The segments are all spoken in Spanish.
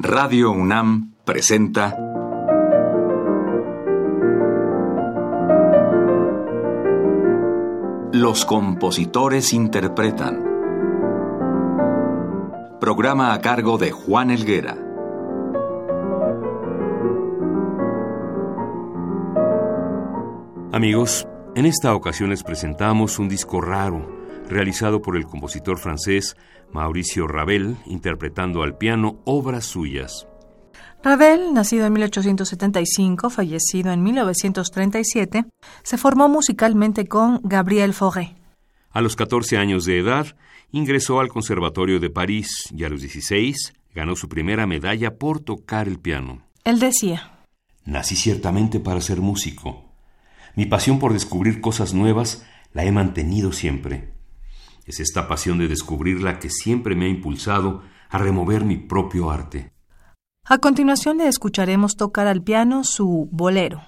Radio UNAM presenta Los compositores interpretan. Programa a cargo de Juan Elguera. Amigos, en esta ocasión les presentamos un disco raro realizado por el compositor francés Mauricio Ravel, interpretando al piano obras suyas. Ravel, nacido en 1875, fallecido en 1937, se formó musicalmente con Gabriel Fauré. A los 14 años de edad, ingresó al Conservatorio de París y a los 16 ganó su primera medalla por tocar el piano. Él decía, Nací ciertamente para ser músico. Mi pasión por descubrir cosas nuevas la he mantenido siempre. Es esta pasión de descubrirla que siempre me ha impulsado a remover mi propio arte. A continuación le escucharemos tocar al piano su bolero.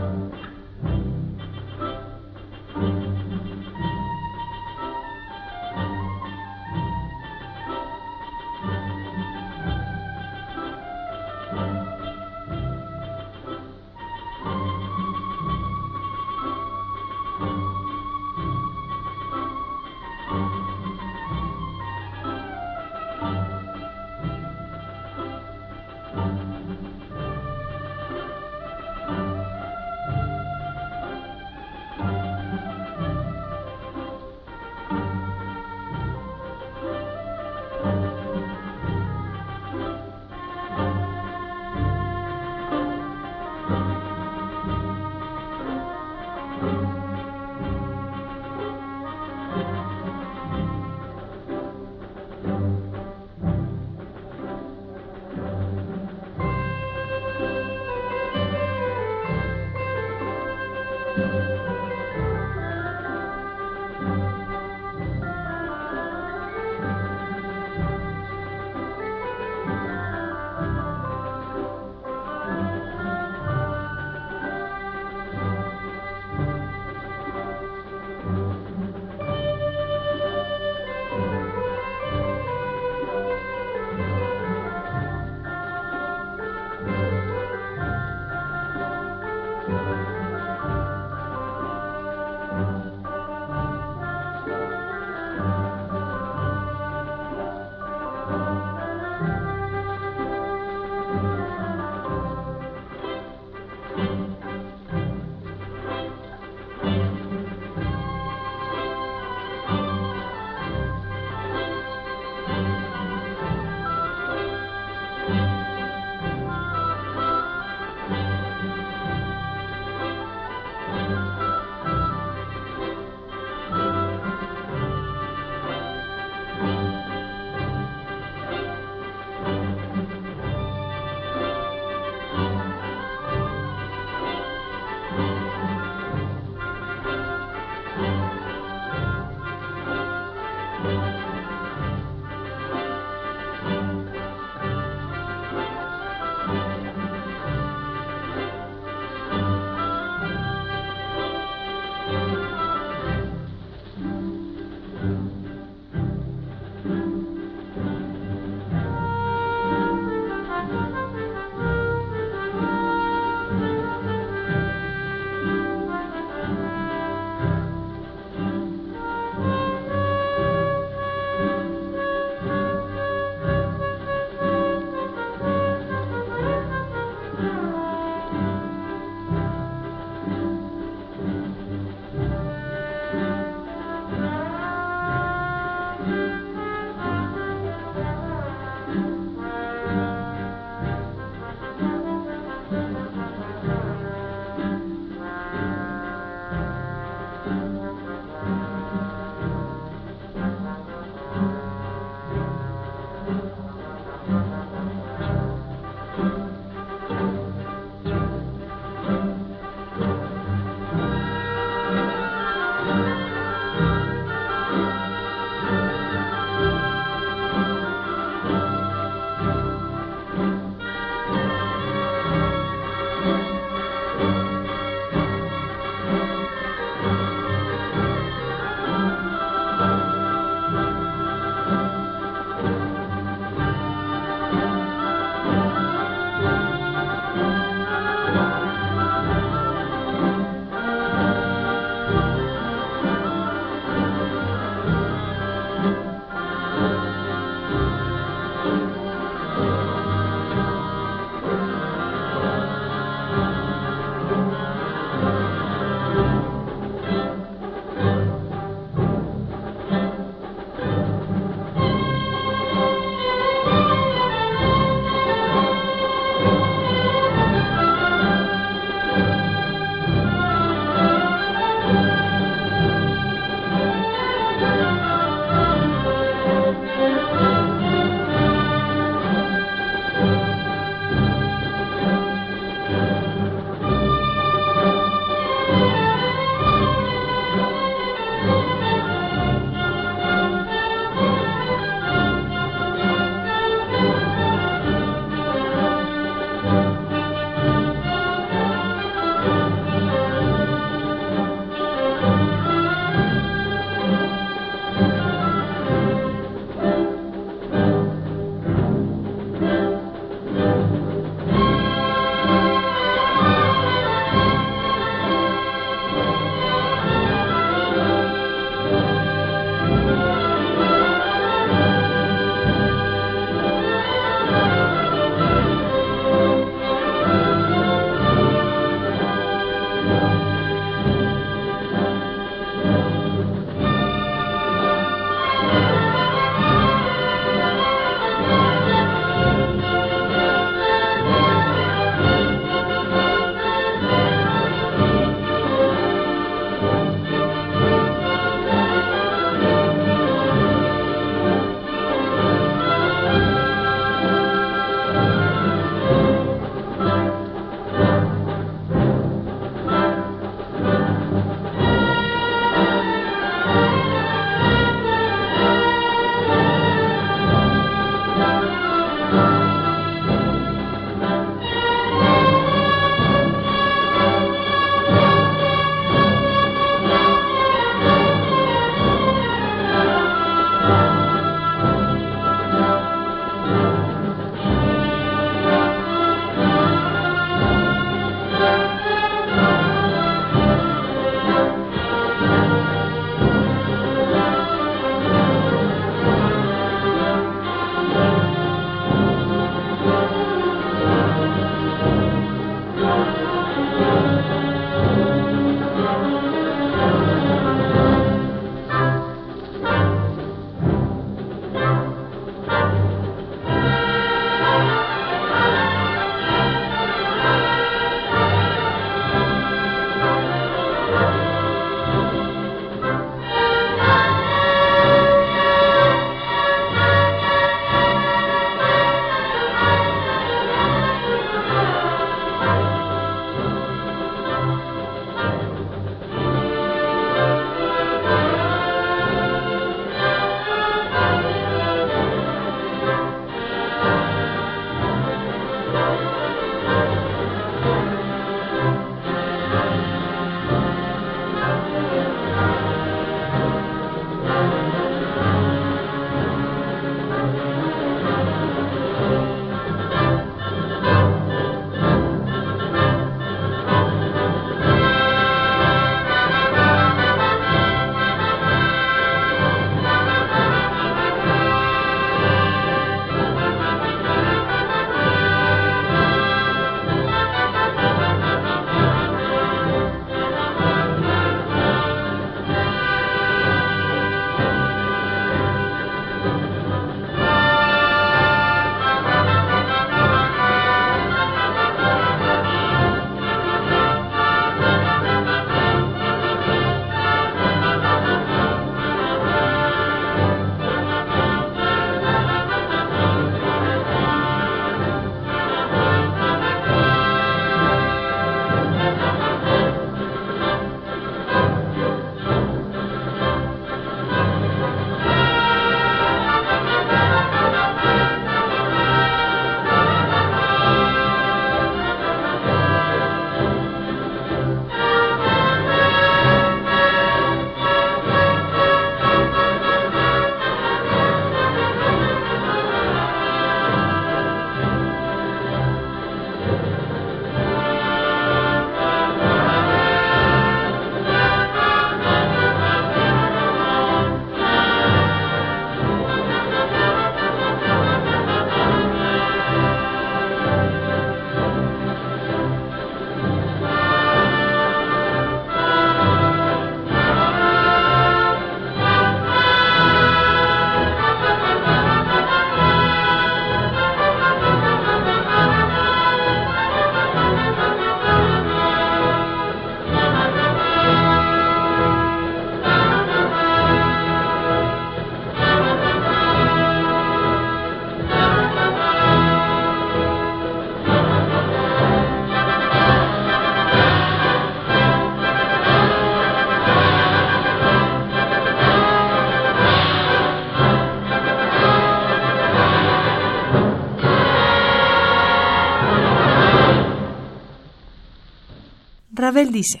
Ravel dice,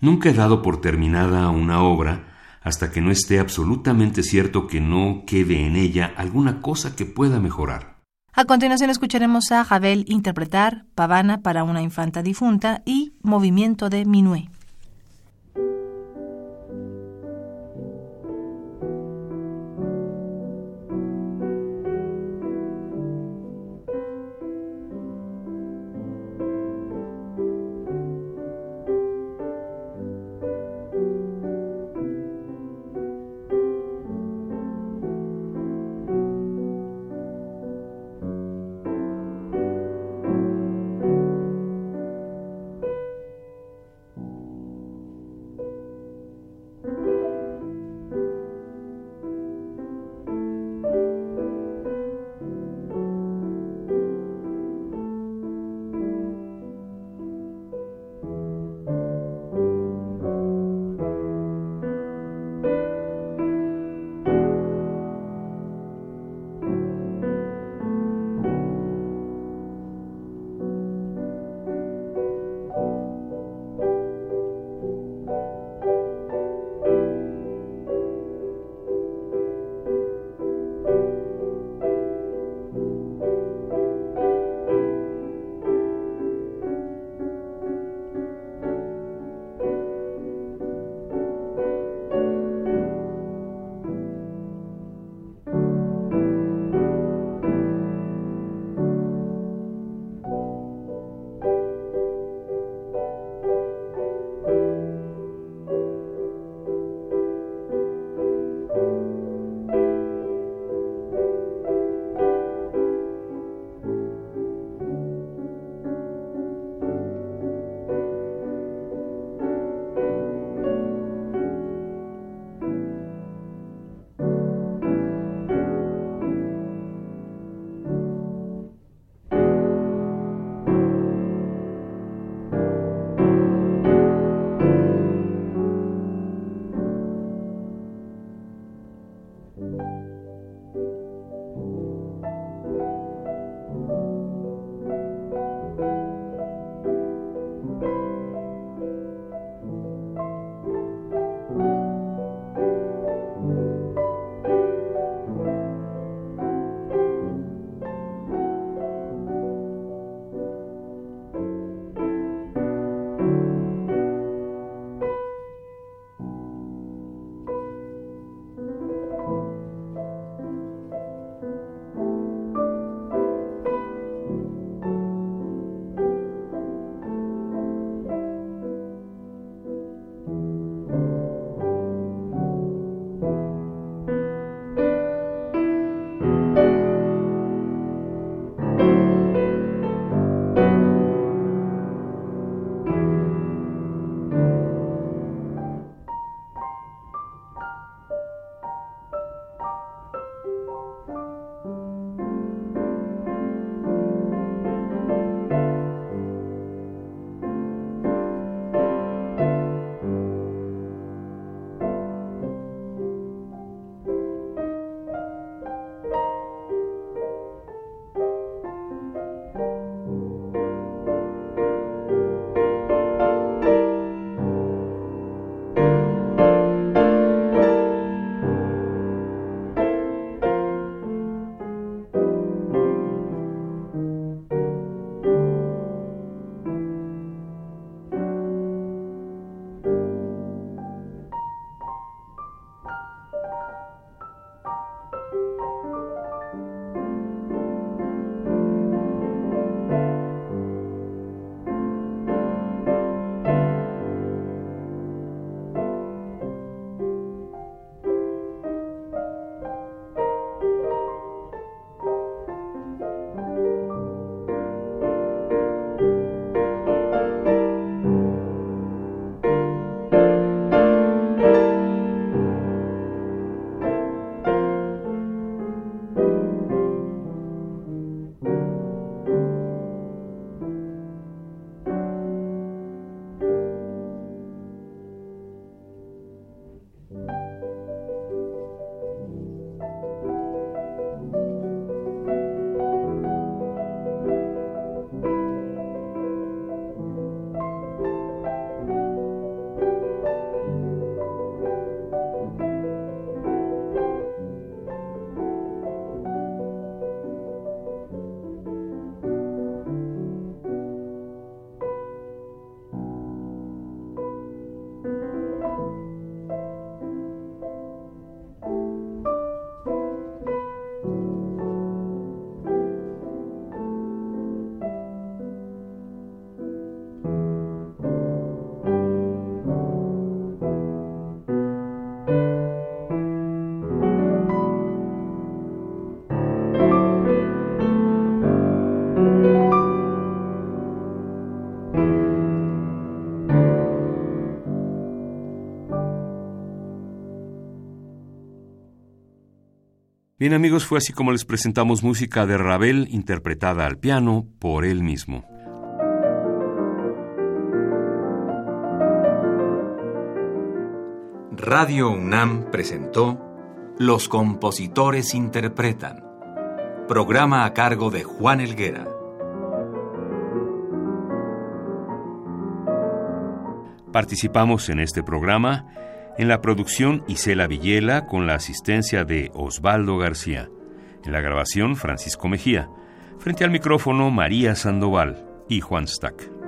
Nunca he dado por terminada una obra hasta que no esté absolutamente cierto que no quede en ella alguna cosa que pueda mejorar. A continuación escucharemos a Ravel interpretar Pavana para una infanta difunta y Movimiento de Minuet. Bien amigos, fue así como les presentamos música de Ravel interpretada al piano por él mismo. Radio UNAM presentó Los compositores interpretan, programa a cargo de Juan Elguera. Participamos en este programa en la producción Isela Villela con la asistencia de Osvaldo García. En la grabación Francisco Mejía. Frente al micrófono María Sandoval y Juan Stack.